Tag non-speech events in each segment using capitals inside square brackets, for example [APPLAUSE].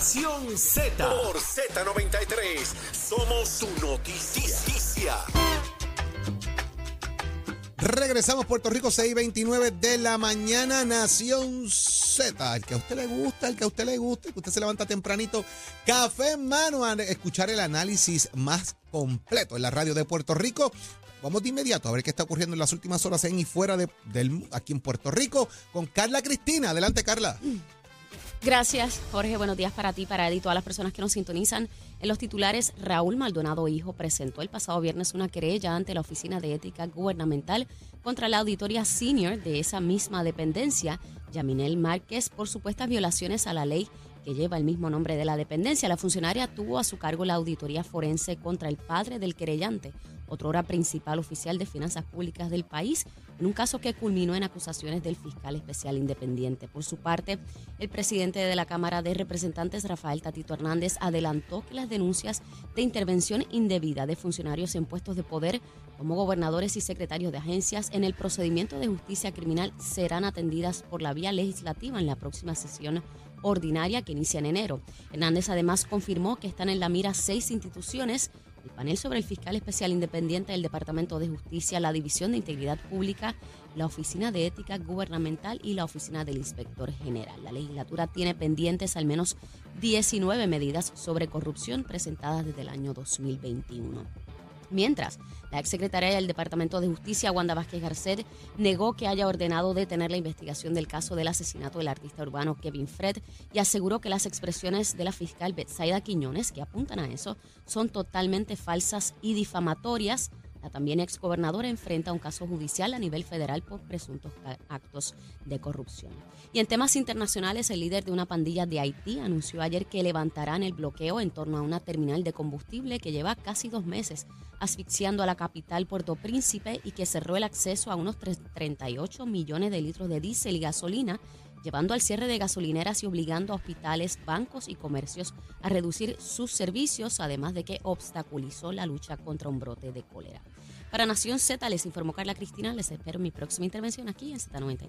Nación Z. Por Z93. Somos su noticia. Regresamos Puerto Rico 6:29 de la mañana Nación Z. El que a usted le gusta, el que a usted le gusta, el que usted se levanta tempranito, café en mano a escuchar el análisis más completo en la radio de Puerto Rico. Vamos de inmediato a ver qué está ocurriendo en las últimas horas en y fuera de, del aquí en Puerto Rico con Carla Cristina. Adelante, Carla. Gracias, Jorge. Buenos días para ti, para Eddie y todas las personas que nos sintonizan. En los titulares, Raúl Maldonado Hijo presentó el pasado viernes una querella ante la Oficina de Ética Gubernamental contra la auditoría senior de esa misma dependencia, Yaminel Márquez, por supuestas violaciones a la ley lleva el mismo nombre de la dependencia. La funcionaria tuvo a su cargo la auditoría forense contra el padre del querellante, hora principal oficial de finanzas públicas del país, en un caso que culminó en acusaciones del fiscal especial independiente. Por su parte, el presidente de la Cámara de Representantes, Rafael Tatito Hernández, adelantó que las denuncias de intervención indebida de funcionarios en puestos de poder como gobernadores y secretarios de agencias en el procedimiento de justicia criminal serán atendidas por la vía legislativa en la próxima sesión ordinaria que inicia en enero. Hernández además confirmó que están en la mira seis instituciones el panel sobre el fiscal especial independiente del Departamento de Justicia, la División de Integridad Pública, la Oficina de Ética Gubernamental y la Oficina del Inspector General. La legislatura tiene pendientes al menos 19 medidas sobre corrupción presentadas desde el año 2021. Mientras, la exsecretaria del Departamento de Justicia, Wanda Vázquez Garcet, negó que haya ordenado detener la investigación del caso del asesinato del artista urbano Kevin Fred y aseguró que las expresiones de la fiscal Betsaida Quiñones, que apuntan a eso, son totalmente falsas y difamatorias la también exgobernadora enfrenta un caso judicial a nivel federal por presuntos actos de corrupción. Y en temas internacionales, el líder de una pandilla de Haití anunció ayer que levantarán el bloqueo en torno a una terminal de combustible que lleva casi dos meses asfixiando a la capital Puerto Príncipe y que cerró el acceso a unos 38 millones de litros de diésel y gasolina llevando al cierre de gasolineras y obligando a hospitales, bancos y comercios a reducir sus servicios, además de que obstaculizó la lucha contra un brote de cólera. Para Nación Z les informó Carla Cristina, les espero mi próxima intervención aquí en Z93.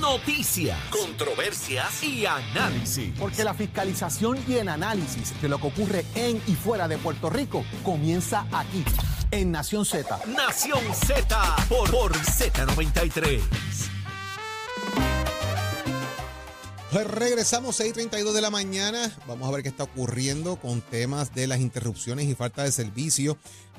Noticias, controversias y análisis. Porque la fiscalización y el análisis de lo que ocurre en y fuera de Puerto Rico comienza aquí, en Nación Z. Nación Z por, por Z93. Pues regresamos 6:32 de la mañana. Vamos a ver qué está ocurriendo con temas de las interrupciones y falta de servicio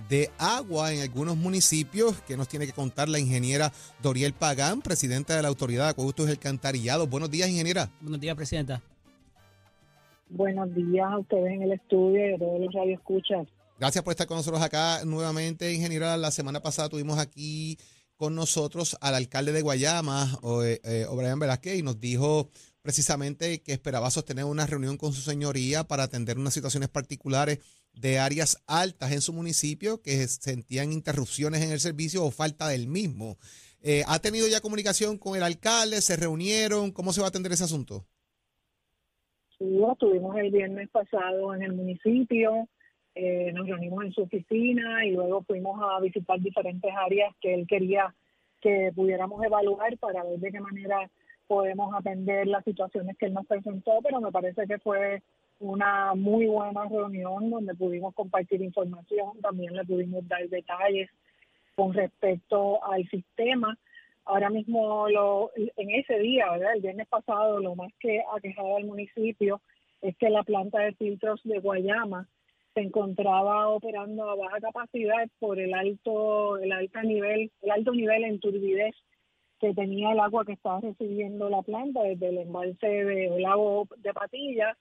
de agua en algunos municipios que nos tiene que contar la ingeniera Doriel Pagán, presidenta de la Autoridad de Acueductos del Cantarillado. Buenos días, ingeniera. Buenos días, presidenta. Buenos días a ustedes en el estudio y a todos los radioescuchas. Gracias por estar con nosotros acá nuevamente, ingeniera. La semana pasada tuvimos aquí con nosotros al alcalde de Guayama, eh, eh, O'Brien Velázquez, y nos dijo precisamente que esperaba sostener una reunión con su señoría para atender unas situaciones particulares de áreas altas en su municipio que sentían interrupciones en el servicio o falta del mismo. Eh, ¿Ha tenido ya comunicación con el alcalde? ¿Se reunieron? ¿Cómo se va a atender ese asunto? Sí, estuvimos el viernes pasado en el municipio, eh, nos reunimos en su oficina y luego fuimos a visitar diferentes áreas que él quería que pudiéramos evaluar para ver de qué manera podemos atender las situaciones que él nos presentó, pero me parece que fue una muy buena reunión donde pudimos compartir información, también le pudimos dar detalles con respecto al sistema. Ahora mismo, lo, en ese día, ¿verdad? el viernes pasado, lo más que ha quejado al municipio es que la planta de filtros de Guayama se encontraba operando a baja capacidad por el alto el alto nivel el alto nivel en turbidez que tenía el agua que estaba recibiendo la planta desde el embalse del lago de Patillas.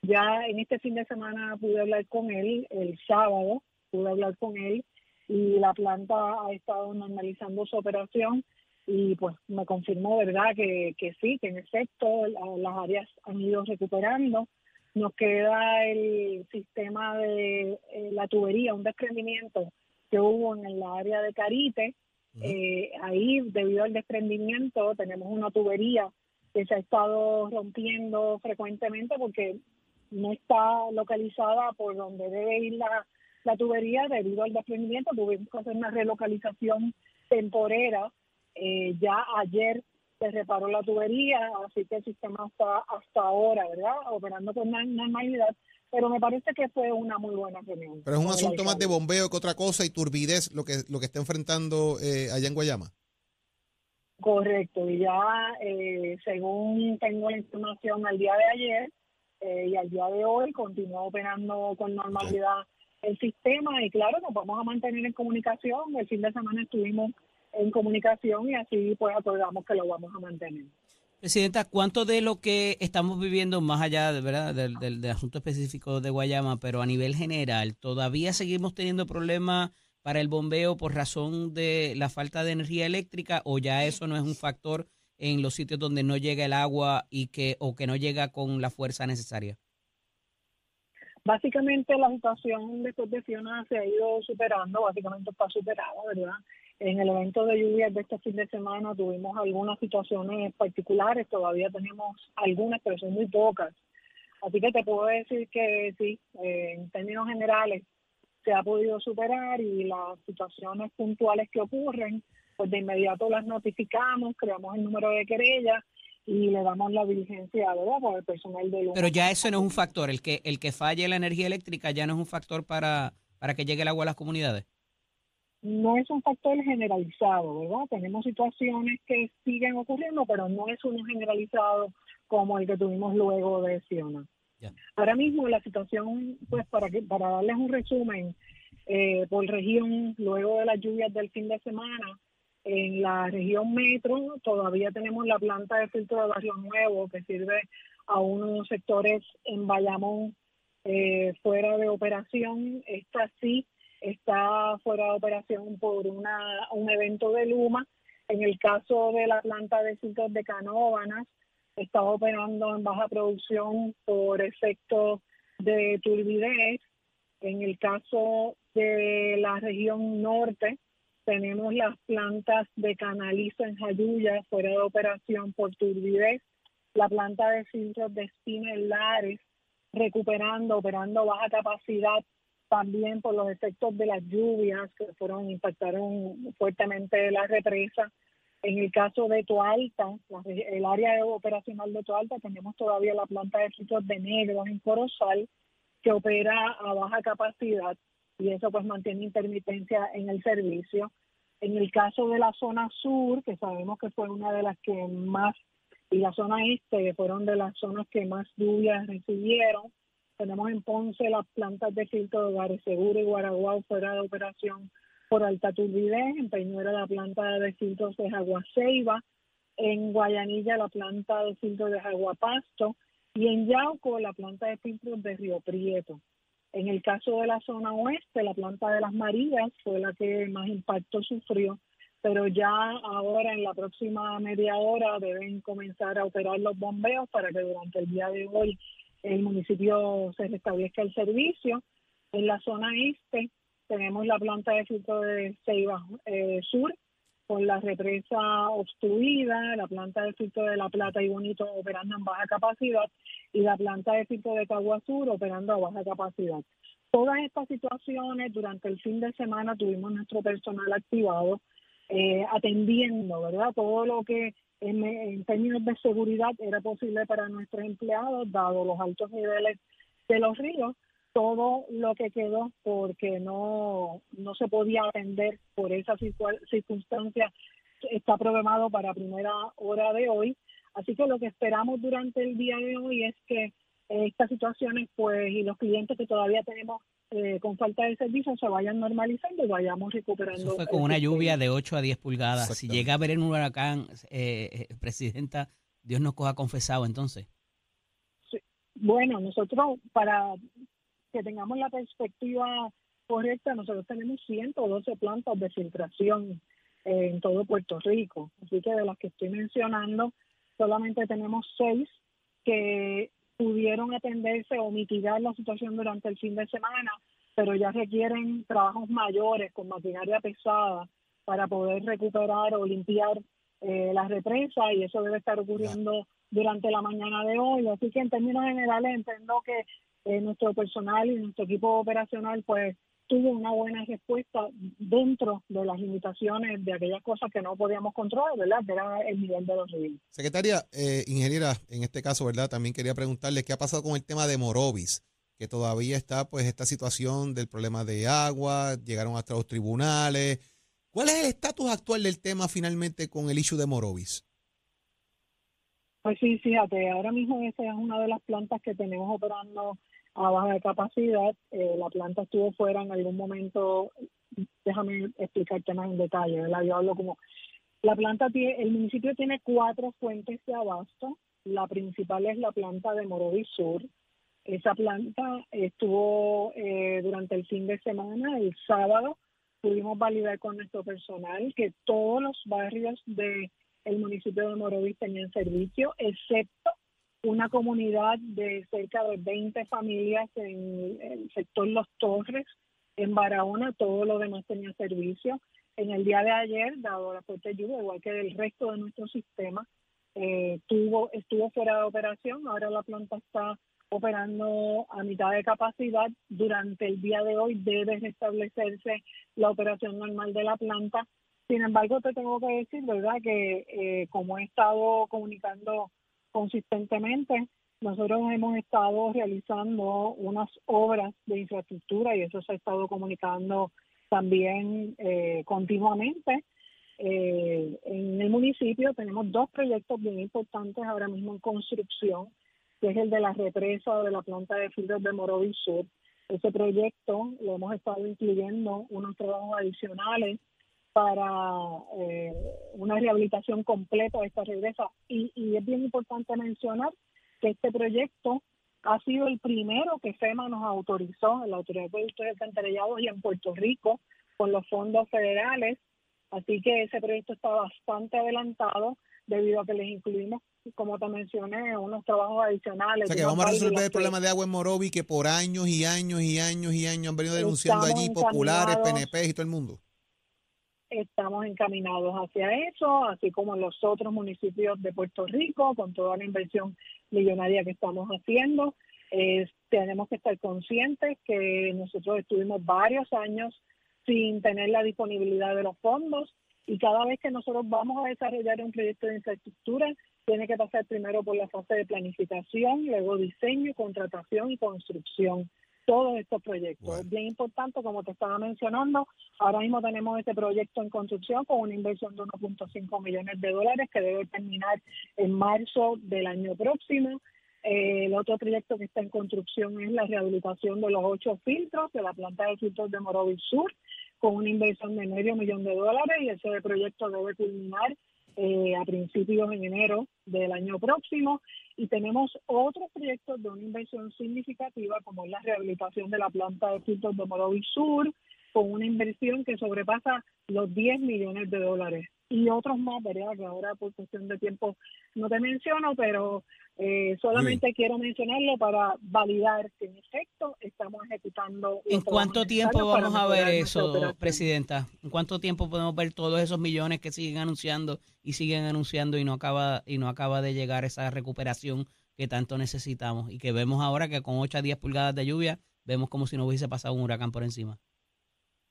Ya en este fin de semana pude hablar con él, el sábado pude hablar con él y la planta ha estado normalizando su operación y pues me confirmó, ¿verdad?, que, que sí, que en efecto las áreas han ido recuperando. Nos queda el sistema de eh, la tubería, un desprendimiento que hubo en la área de Carite, eh, ahí, debido al desprendimiento, tenemos una tubería que se ha estado rompiendo frecuentemente porque no está localizada por donde debe ir la, la tubería debido al desprendimiento. Tuvimos que hacer una relocalización temporera. Eh, ya ayer se reparó la tubería, así que el sistema está hasta ahora, ¿verdad? Operando con normalidad, pero me parece que fue una muy buena reunión. Pero es un asunto más de bombeo que otra cosa y turbidez lo que, lo que está enfrentando eh, allá en Guayama. Correcto, y ya eh, según tengo la información al día de ayer eh, y al día de hoy continúa operando con normalidad el sistema y claro, nos vamos a mantener en comunicación. El fin de semana estuvimos en comunicación y así pues acordamos que lo vamos a mantener. Presidenta, ¿cuánto de lo que estamos viviendo, más allá de, ¿verdad? Del, asunto específico de Guayama, pero a nivel general, todavía seguimos teniendo problemas para el bombeo por razón de la falta de energía eléctrica o ya eso no es un factor en los sitios donde no llega el agua y que o que no llega con la fuerza necesaria? Básicamente la situación después de Fiona se ha ido superando, básicamente está superada, ¿verdad? En el evento de lluvias de este fin de semana tuvimos algunas situaciones particulares, todavía tenemos algunas, pero son muy pocas. Así que te puedo decir que sí, eh, en términos generales se ha podido superar y las situaciones puntuales que ocurren, pues de inmediato las notificamos, creamos el número de querella y le damos la diligencia ¿verdad? por el personal de Pero ya eso no es un factor, el que el que falle la energía eléctrica ya no es un factor para, para que llegue el agua a las comunidades no es un factor generalizado, ¿verdad? Tenemos situaciones que siguen ocurriendo, pero no es uno generalizado como el que tuvimos luego de Siona. Ahora mismo la situación, pues para que para darles un resumen, eh, por región, luego de las lluvias del fin de semana, en la región metro todavía tenemos la planta de filtro de Barrio Nuevo que sirve a unos sectores en Bayamón eh, fuera de operación. Esta sí está fuera de operación por una, un evento de Luma. En el caso de la planta de filtros de Canóvanas, está operando en baja producción por efecto de turbidez. En el caso de la región norte, tenemos las plantas de Canalizo en Jayuya fuera de operación por turbidez. La planta de filtros de Espina recuperando, operando baja capacidad también por los efectos de las lluvias que fueron impactaron fuertemente la represa. En el caso de Toalta, el área operacional de Toalta, tenemos todavía la planta de filtros de negros en Corozal que opera a baja capacidad y eso pues mantiene intermitencia en el servicio. En el caso de la zona sur, que sabemos que fue una de las que más, y la zona este, que fueron de las zonas que más lluvias recibieron, tenemos en Ponce las plantas de filtro de Hogares Seguro y Guaraguao fuera de operación por alta turbidez, en Peñuera la planta de filtros de Ceiba, en Guayanilla la planta de filtros de Pasto. Y en Yauco la planta de filtros de Río Prieto. En el caso de la zona oeste, la planta de las Marías fue la que más impacto sufrió, pero ya ahora en la próxima media hora deben comenzar a operar los bombeos para que durante el día de hoy el municipio se restablezca el servicio. En la zona este tenemos la planta de filtro de Ceiba eh, Sur con la represa obstruida, la planta de filtro de La Plata y Bonito operando en baja capacidad y la planta de filtro de Cagua Sur operando a baja capacidad. Todas estas situaciones durante el fin de semana tuvimos nuestro personal activado eh, atendiendo, ¿verdad? Todo lo que en, términos de seguridad era posible para nuestros empleados, dado los altos niveles de los ríos, todo lo que quedó porque no, no se podía atender por esa circunstancia está programado para primera hora de hoy. Así que lo que esperamos durante el día de hoy es que estas situaciones pues y los clientes que todavía tenemos eh, con falta de servicio se vayan normalizando y vayamos recuperando. Eso fue con una lluvia de 8 a 10 pulgadas. Si llega a haber un huracán, eh, eh, Presidenta, Dios nos coja confesado entonces. Bueno, nosotros para que tengamos la perspectiva correcta, nosotros tenemos 112 plantas de filtración en todo Puerto Rico. Así que de las que estoy mencionando, solamente tenemos seis que pudieron atenderse o mitigar la situación durante el fin de semana, pero ya requieren trabajos mayores con maquinaria pesada para poder recuperar o limpiar eh, la represa y eso debe estar ocurriendo durante la mañana de hoy. Así que en términos generales entiendo que eh, nuestro personal y nuestro equipo operacional pues tuvo una buena respuesta dentro de las limitaciones de aquellas cosas que no podíamos controlar, ¿verdad? Que era el nivel de los ríos. Secretaria, eh, ingeniera, en este caso, ¿verdad? También quería preguntarle qué ha pasado con el tema de Morovis, que todavía está pues esta situación del problema de agua, llegaron hasta los tribunales. ¿Cuál es el estatus actual del tema finalmente con el issue de Morovis? Pues sí, fíjate, ahora mismo esa es una de las plantas que tenemos operando a baja capacidad. Eh, la planta estuvo fuera en algún momento, déjame explicarte más en detalle, ¿verdad? Yo hablo como, la planta tiene, el municipio tiene cuatro fuentes de abasto, la principal es la planta de Morovis Sur. Esa planta estuvo eh, durante el fin de semana, el sábado, pudimos validar con nuestro personal que todos los barrios de el municipio de Morovis tenían servicio, excepto una comunidad de cerca de 20 familias en el sector Los Torres, en Barahona, todo lo demás tenía servicio. En el día de ayer, dado la fuerte lluvia, igual que el resto de nuestro sistema, eh, tuvo, estuvo fuera de operación. Ahora la planta está operando a mitad de capacidad. Durante el día de hoy debe restablecerse la operación normal de la planta. Sin embargo, te tengo que decir, ¿verdad?, que eh, como he estado comunicando consistentemente. Nosotros hemos estado realizando unas obras de infraestructura y eso se ha estado comunicando también eh, continuamente. Eh, en el municipio tenemos dos proyectos bien importantes ahora mismo en construcción, que es el de la represa de la planta de filtros de Morovis Sur. Ese proyecto lo hemos estado incluyendo unos trabajos adicionales para eh, una rehabilitación completa de esta regresa. Y, y es bien importante mencionar que este proyecto ha sido el primero que FEMA nos autorizó, la Autoridad de Productos Alcantarillados y en Puerto Rico, con los fondos federales. Así que ese proyecto está bastante adelantado debido a que les incluimos, como te mencioné, unos trabajos adicionales. O sea que vamos a resolver el problema de agua en Morovi que por años y años y años y años han venido denunciando allí populares, PNP y todo el mundo estamos encaminados hacia eso, así como los otros municipios de Puerto Rico, con toda la inversión millonaria que estamos haciendo. tenemos que estar conscientes que nosotros estuvimos varios años sin tener la disponibilidad de los fondos y cada vez que nosotros vamos a desarrollar un proyecto de infraestructura, tiene que pasar primero por la fase de planificación, luego diseño, contratación y construcción todos estos proyectos. Es bien importante, como te estaba mencionando, ahora mismo tenemos este proyecto en construcción con una inversión de 1.5 millones de dólares que debe terminar en marzo del año próximo. Eh, el otro proyecto que está en construcción es la rehabilitación de los ocho filtros de la planta de filtros de Morovis Sur con una inversión de medio millón de dólares y ese proyecto debe culminar eh, a principios en enero del año próximo y tenemos otros proyectos de una inversión significativa como es la rehabilitación de la planta de filtros de Morovis Sur con una inversión que sobrepasa los 10 millones de dólares y otros más, ¿verdad? Que ahora por cuestión de tiempo no te menciono, pero eh, solamente quiero mencionarlo para validar que en efecto estamos ejecutando. ¿En cuánto tiempo vamos a ver eso, Presidenta? ¿En cuánto tiempo podemos ver todos esos millones que siguen anunciando y siguen anunciando y no acaba y no acaba de llegar esa recuperación que tanto necesitamos y que vemos ahora que con 8 a 10 pulgadas de lluvia vemos como si no hubiese pasado un huracán por encima?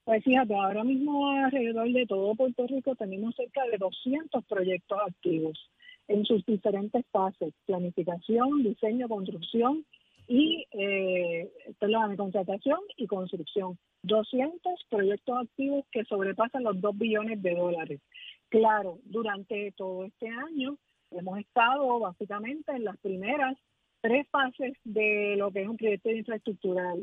Pues fíjate, ahora mismo alrededor de todo Puerto Rico tenemos cerca de 200 proyectos activos en sus diferentes fases, planificación, diseño, construcción y, eh, perdón, contratación y construcción. 200 proyectos activos que sobrepasan los 2 billones de dólares. Claro, durante todo este año hemos estado básicamente en las primeras tres fases de lo que es un proyecto de infraestructura.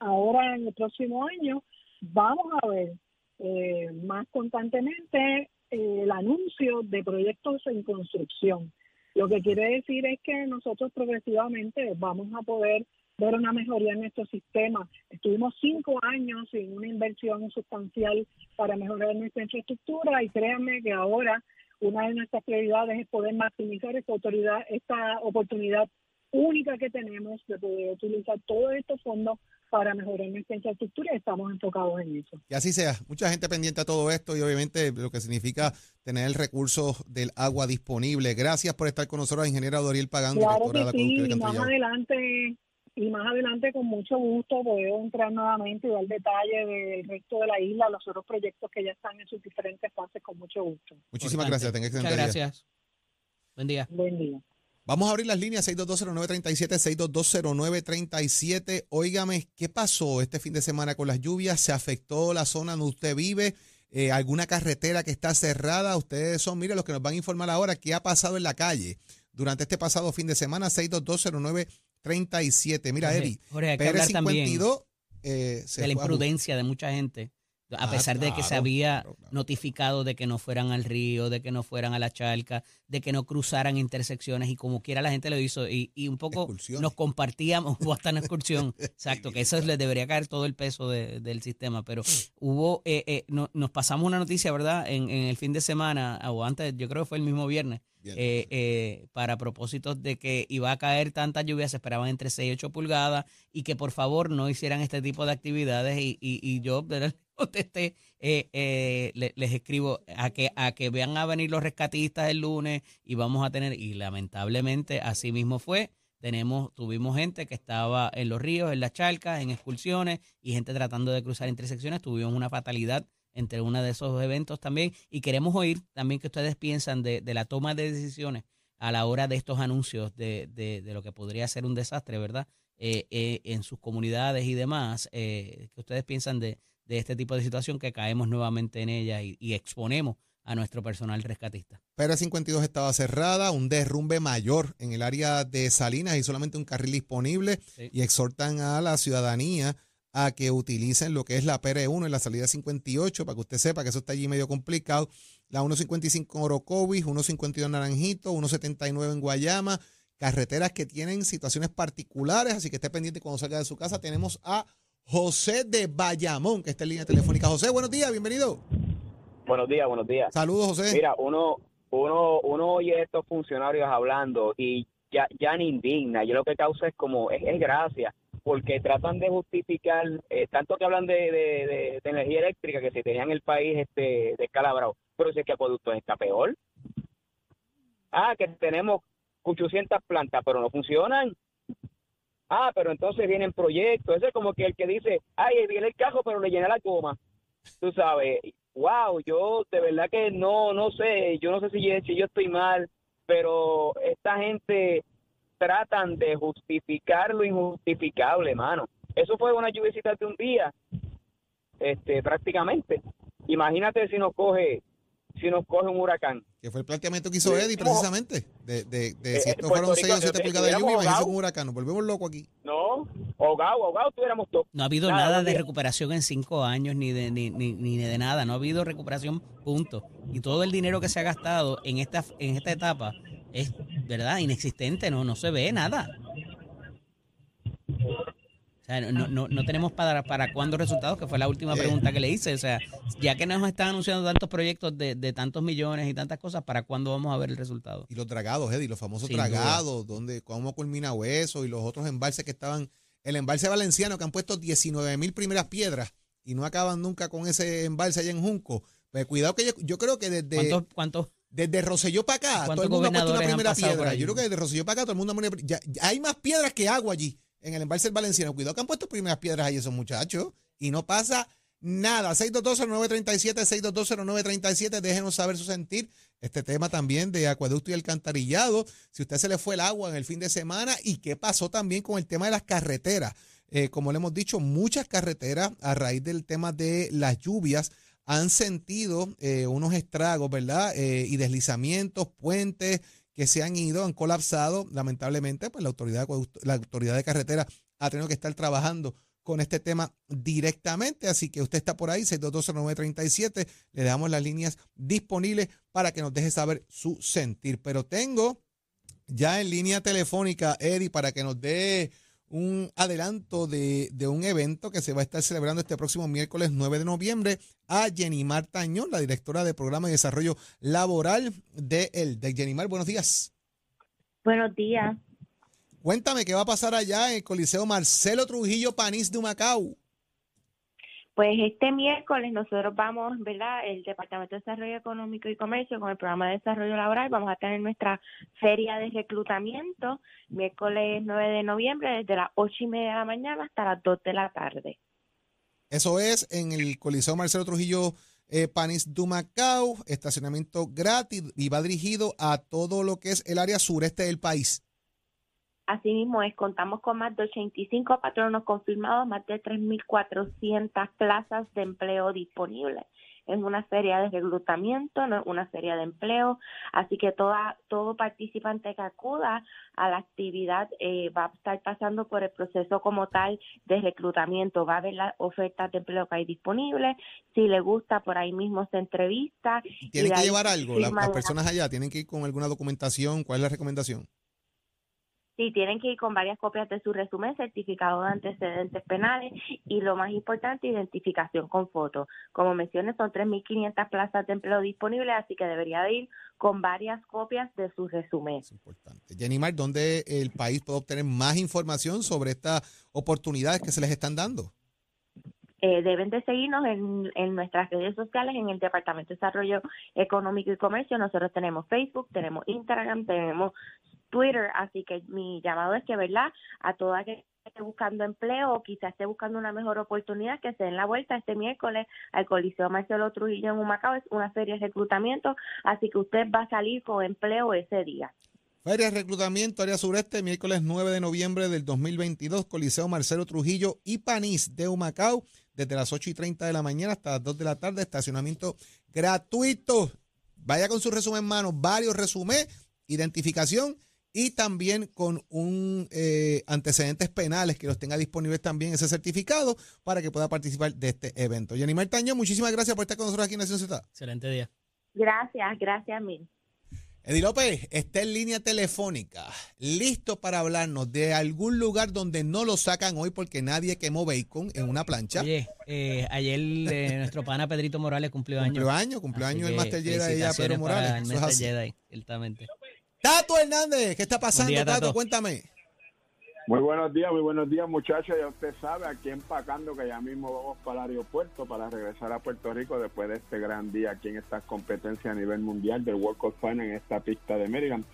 Ahora, en el próximo año, vamos a ver eh, más constantemente el anuncio de proyectos en construcción. Lo que quiere decir es que nosotros progresivamente vamos a poder ver una mejoría en nuestro sistema. Estuvimos cinco años sin una inversión sustancial para mejorar nuestra infraestructura y créanme que ahora una de nuestras prioridades es poder maximizar esta, autoridad, esta oportunidad única que tenemos de poder utilizar todos estos fondos para mejorar nuestra infraestructura y estamos enfocados en eso. Y así sea. Mucha gente pendiente a todo esto y obviamente lo que significa tener el recurso del agua disponible. Gracias por estar con nosotros, ingeniera Doriel Pagán, claro directora de la sí. Más adelante, y más adelante con mucho gusto puedo entrar nuevamente y dar detalle del resto de la isla, los otros proyectos que ya están en sus diferentes fases con mucho gusto. Muchísimas Importante. gracias. Tenga excelente Muchas día. gracias. Buen día. Buen día. Vamos a abrir las líneas 6220937, 6220937. Óigame, ¿qué pasó este fin de semana con las lluvias? ¿Se afectó la zona donde usted vive? Eh, ¿Alguna carretera que está cerrada? Ustedes son, mire, los que nos van a informar ahora qué ha pasado en la calle durante este pasado fin de semana, 6220937. Mira, también PR52 eh, se de la imprudencia de mucha gente. A Ah, pesar de que se había claro, claro. notificado de que no fueran al río, de que no fueran a la charca, de que no cruzaran intersecciones y como quiera la gente lo hizo y, y un poco nos compartíamos, [LAUGHS] hubo hasta una excursión, [LAUGHS] exacto, que eso le debería caer todo el peso de- del sistema, pero hubo, eh, eh, no- nos pasamos una noticia, ¿verdad? En, en el fin de semana, o antes, yo creo que fue el mismo viernes. Eh, eh, para propósitos de que iba a caer tanta lluvia, se esperaban entre 6 y 8 pulgadas, y que por favor no hicieran este tipo de actividades. Y, y, y yo [LAUGHS] contesté, eh, eh, le- les escribo a que, a que vean a venir los rescatistas el lunes y vamos a tener, y lamentablemente así mismo fue. Tenemos, tuvimos gente que estaba en los ríos, en las charcas, en excursiones y gente tratando de cruzar intersecciones. Tuvimos una fatalidad entre uno de esos eventos también y queremos oír también que ustedes piensan de, de la toma de decisiones a la hora de estos anuncios de, de, de lo que podría ser un desastre, ¿verdad? Eh, eh, en sus comunidades y demás, eh, que ustedes piensan de, de este tipo de situación que caemos nuevamente en ella y, y exponemos a nuestro personal rescatista. PR52 estaba cerrada, un derrumbe mayor en el área de Salinas y solamente un carril disponible Sí. y exhortan a la ciudadanía a que utilicen lo que es la PR1 en la salida 58 para que usted sepa que eso está allí medio complicado. La 155 en Orocovis, 152 en Naranjito, 179 en Guayama, carreteras que tienen situaciones particulares, así que esté pendiente cuando salga de su casa. Tenemos a José de Bayamón, que está en línea telefónica. José, buenos días, bienvenido. Buenos días, buenos días. Saludos, José. Mira, uno, uno, uno oye estos funcionarios hablando y ya, ya ni indigna. Yo lo que causa es como, es, es gracia, porque tratan de justificar, eh, tanto que hablan de, energía eléctrica, que se tenían el país este descalabrado, pero si es que el producto está peor. Ah, que tenemos 800 plantas, pero no funcionan. Ah, pero entonces vienen proyectos. Ese es como que el que dice, ay, viene el cajo, pero le llena la goma. Tú sabes, wow, yo de verdad que no, no sé, yo no sé si, si yo estoy mal, pero esta gente tratan de justificar lo injustificable, mano. Eso fue una lluvia de un día, este, prácticamente. Imagínate si nos coge, si nos coge un huracán. Que fue el planteamiento que hizo Eddie precisamente. De, de, de Eh, si eh, esto fueron 6 o 7 eh, pulgadas de lluvia, ahogados. un huracán. Nos volvemos locos aquí. No, ahogado, ahogado, tuviéramos todo. No ha habido Nada, nada de recuperación en cinco años, ni de, ni, ni, ni de nada. No ha habido recuperación, punto. Y todo el dinero que se ha gastado en esta, en esta etapa es, ¿verdad? Inexistente, no, no se ve nada. O sea, no, no, no tenemos para, para cuándo resultados, que fue la última pregunta que le hice. O sea, ya que nos están anunciando tantos proyectos de, de tantos millones y tantas cosas, ¿para cuándo vamos a ver el resultado? Y los dragados, Eddie, los famosos Sin dragados, donde cómo culmina eso y los otros embalses que estaban. El embalse valenciano que han puesto 19 mil primeras piedras y no acaban nunca con ese embalse allá en Junco. Pues cuidado que yo, yo creo que desde, ¿Cuántos, cuántos desde Rosselló para acá, todo ¿Cuántos el mundo ha puesto una primera piedra. Yo creo que desde Rosselló para acá todo el mundo ha puesto- ya, ya hay más piedras que agua allí en el embalse del Valenciano. Cuidado que han puesto primeras piedras ahí esos muchachos y no pasa nada. 6220937, 6220937, déjenos saber su sentir. Este tema también de acueducto y alcantarillado, si usted se le fue el agua en el fin de semana y qué pasó también con el tema de las carreteras. Eh, como le hemos dicho, muchas carreteras a raíz del tema de las lluvias han sentido eh, unos estragos, ¿verdad? Eh, y deslizamientos, puentes que se han ido, han colapsado. Lamentablemente, pues la autoridad, de carretera ha tenido que estar trabajando con este tema directamente. Así que usted está por ahí, 6220937. Le damos las líneas disponibles para que nos deje saber su sentir. Pero tengo ya en línea telefónica, Eddie, para que nos dé un adelanto de, de un evento que se va a estar celebrando este próximo miércoles 9 de noviembre a Jenimar Tañón, la directora de Programa de Desarrollo Laboral de el de Jenimar, buenos días. Buenos días. Cuéntame qué va a pasar allá en el Coliseo Marcelo Trujillo Panís de Macao. Pues este miércoles nosotros vamos, ¿verdad? El Departamento de Desarrollo Económico y Comercio con el programa de desarrollo laboral vamos a tener nuestra feria de reclutamiento miércoles 9 de noviembre desde las ocho y media de la mañana hasta las 2 de la tarde. Eso es en el Coliseo Marcelo Trujillo eh, Panis Dumacao, estacionamiento gratis y va dirigido a todo lo que es el área sureste del país. Asimismo, es, contamos con más de 85 patronos confirmados, más de 3.400 plazas de empleo disponibles. Es una feria de reclutamiento, no es una feria de empleo, así que toda, todo participante que acuda a la actividad eh, va a estar pasando por el proceso como tal de reclutamiento, va a ver las ofertas de empleo que hay disponibles, si le gusta, por ahí mismo se entrevista. ¿Tienen que llevar algo? Las, las personas allá tienen que ir con alguna documentación, ¿cuál es la recomendación? Sí, tienen que ir con varias copias de su resumen, certificado de antecedentes penales y lo más importante, identificación con foto. Como mencioné, son 3.500 plazas de empleo disponibles, así que debería de ir con varias copias de su resumen. Es importante. Jenny Mar, ¿dónde el país puede obtener más información sobre estas oportunidades que se les están dando? Eh, deben de seguirnos en, en, nuestras redes sociales, en el Departamento de Desarrollo Económico y Comercio. Nosotros tenemos Facebook, tenemos Instagram, tenemos Twitter, así que mi llamado es que, ¿verdad? A toda que esté buscando empleo o quizás esté buscando una mejor oportunidad, que se den la vuelta este miércoles al Coliseo Marcelo Trujillo en Humacao, es una feria de reclutamiento, así que usted va a salir con empleo ese día. Feria de reclutamiento, área sureste, miércoles 9 de noviembre del 2022, Coliseo Marcelo Trujillo y Panís de Humacao, desde las 8 y 30 de la mañana hasta las 2 de la tarde, estacionamiento gratuito. Vaya con su resumen en mano, varios resumés, identificación y también con un eh, antecedentes penales que los tenga disponibles también ese certificado para que pueda participar de este evento. Jenny Taño, muchísimas gracias por estar con nosotros aquí en Nación Z. Excelente día. Gracias, gracias mil. Eddie López está en línea telefónica, listo para hablarnos de algún lugar donde no lo sacan hoy porque nadie quemó bacon en una plancha. Oye, eh, ayer eh, nuestro pana Pedrito Morales cumplió años. Cumplió años, cumplió años el Master Jedi ella, Pedro Morales. El Master Jedi, ciertamente. Tato Hernández, ¿qué está pasando, día, Tato? Tato? Cuéntame. Muy buenos días, muy buenos días muchachos. Ya usted sabe, aquí empacando que ya mismo vamos para el aeropuerto para regresar a Puerto Rico después de este gran día aquí en estas competencias a nivel mundial del World Cup Final en esta pista de Maryland.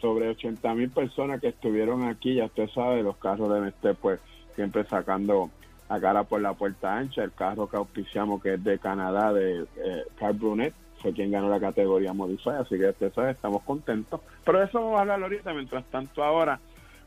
Sobre 80 mil personas que estuvieron aquí, ya usted sabe, los carros deben estar pues siempre sacando a cara por la puerta ancha. El carro que auspiciamos que es de Canadá, de eh, Carl Brunet, fue quien ganó la categoría Modify, así que usted sabe, estamos contentos. Pero eso vamos a hablar ahorita, mientras tanto ahora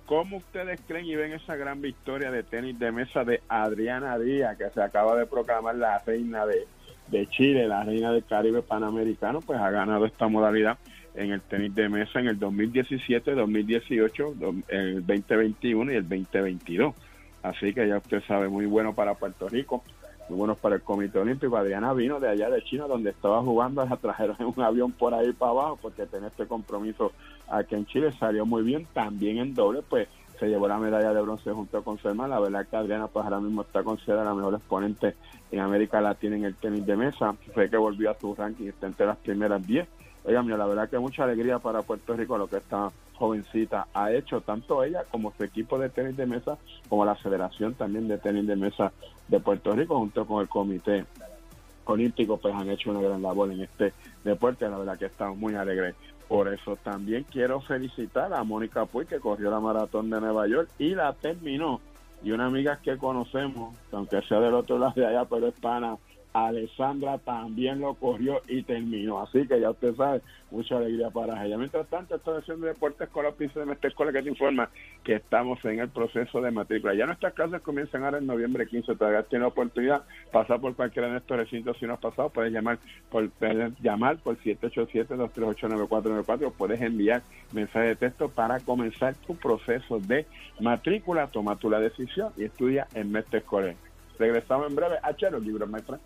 ¿Cómo ustedes creen y ven esa gran victoria de tenis de mesa de Adriana Díaz, que se acaba de proclamar la reina de, de Chile, la reina del Caribe Panamericano? Pues ha ganado esta modalidad en el tenis de mesa en el 2017, 2018, el 2021 y el 2022. Así que ya usted sabe, muy bueno para Puerto Rico, muy bueno para el Comité Olímpico. Adriana vino de allá de China, donde estaba jugando, la trajeron en un avión por ahí para abajo, porque tenía este compromiso aquí en Chile, salió muy bien. También en doble, pues se llevó la medalla de bronce junto con su hermana. La verdad que Adriana, pues ahora mismo está considerada la mejor exponente en América Latina en el tenis de mesa. Fue que volvió a su ranking, está entre las primeras 10. Oiga, mira, la verdad que mucha alegría para Puerto Rico lo que esta jovencita ha hecho, tanto ella como su equipo de tenis de mesa, como la Federación también de Tenis de Mesa de Puerto Rico, junto con el Comité Olímpico, pues han hecho una gran labor en este deporte. La verdad que estamos muy alegres por eso. También quiero felicitar a Mónica Puy, que corrió la maratón de Nueva York y la terminó. Y una amiga que conocemos, aunque sea del otro lado de allá, pero es pana, Alessandra también lo corrió y terminó. Así que ya usted sabe, mucha alegría para ella. Mientras tanto, estoy haciendo deportes con la de nuestra escuela que te informa que estamos en el proceso de matrícula. Ya nuestras clases comienzan ahora en noviembre 15. Todavía tiene oportunidad pasar por cualquiera de estos recintos. Si no has pasado, puedes llamar por, llamar por 787-238-9494 puedes enviar mensaje de texto para comenzar tu proceso de matrícula. Toma tú la decisión y estudia en Mestre Escolar. Regresamos en breve a Chero Libros, maestra.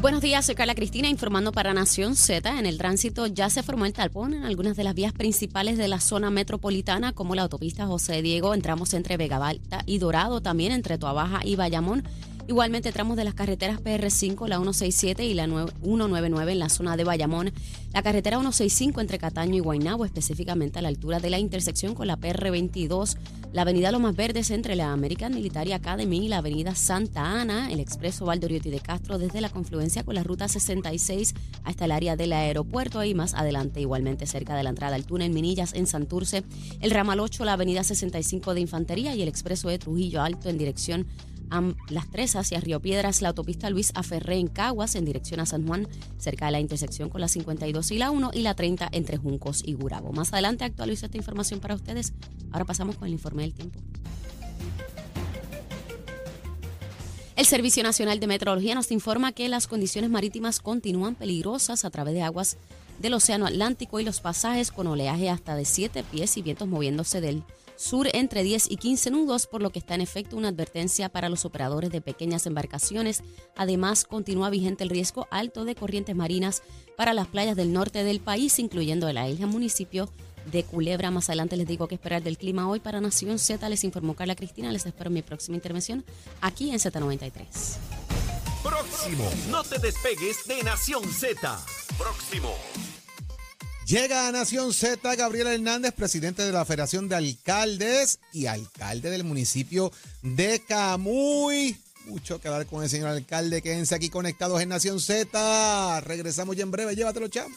Buenos días, soy Carla Cristina informando para Nación Z. En el tránsito ya se formó el talpón en algunas de las vías principales de la zona metropolitana, como la autopista José Diego. Entramos entre Vega Alta y Dorado, también entre Tuabaja y Bayamón. Igualmente tramos de las carreteras PR5, la 167 y la 199 en la zona de Bayamón, la carretera 165 entre Cataño y Guaynabo, específicamente a la altura de la intersección con la PR22, la avenida Lomas Verdes entre la American Military Academy y la avenida Santa Ana, el expreso Valdoriotti de Castro desde la confluencia con la ruta 66 hasta el área del aeropuerto. Y más adelante igualmente cerca de la entrada al túnel Minillas en Santurce, el ramal 8, la avenida 65 de Infantería y el expreso de Trujillo Alto en dirección Las Tres hacia Río Piedras, la autopista Luis Aferré en Caguas en dirección a San Juan, cerca de la intersección con la 52 y la 1 y la 30 entre Juncos y Gurabo. Más adelante actualizo esta información para ustedes. Ahora pasamos con el informe del tiempo. El Servicio Nacional de Meteorología nos informa que las condiciones marítimas continúan peligrosas a través de aguas del Océano Atlántico y los pasajes con oleaje hasta de 7 pies y vientos moviéndose del sur entre 10 y 15 nudos, por lo que está en efecto una advertencia para los operadores de pequeñas embarcaciones. Además, continúa vigente el riesgo alto de corrientes marinas para las playas del norte del país, incluyendo la isla municipio de Culebra. Más adelante les digo qué esperar del clima hoy para Nación Z. Les informó Carla Cristina. Les espero mi próxima intervención aquí en Z93. Próximo. No te despegues de Nación Z. Próximo. Llega a Nación Z Gabriel Hernández, presidente de la Federación de Alcaldes y alcalde del municipio de Camuy. Mucho que hablar con el señor alcalde. Quédense aquí conectados en Nación Z. Regresamos ya en breve. Llévatelo, cham.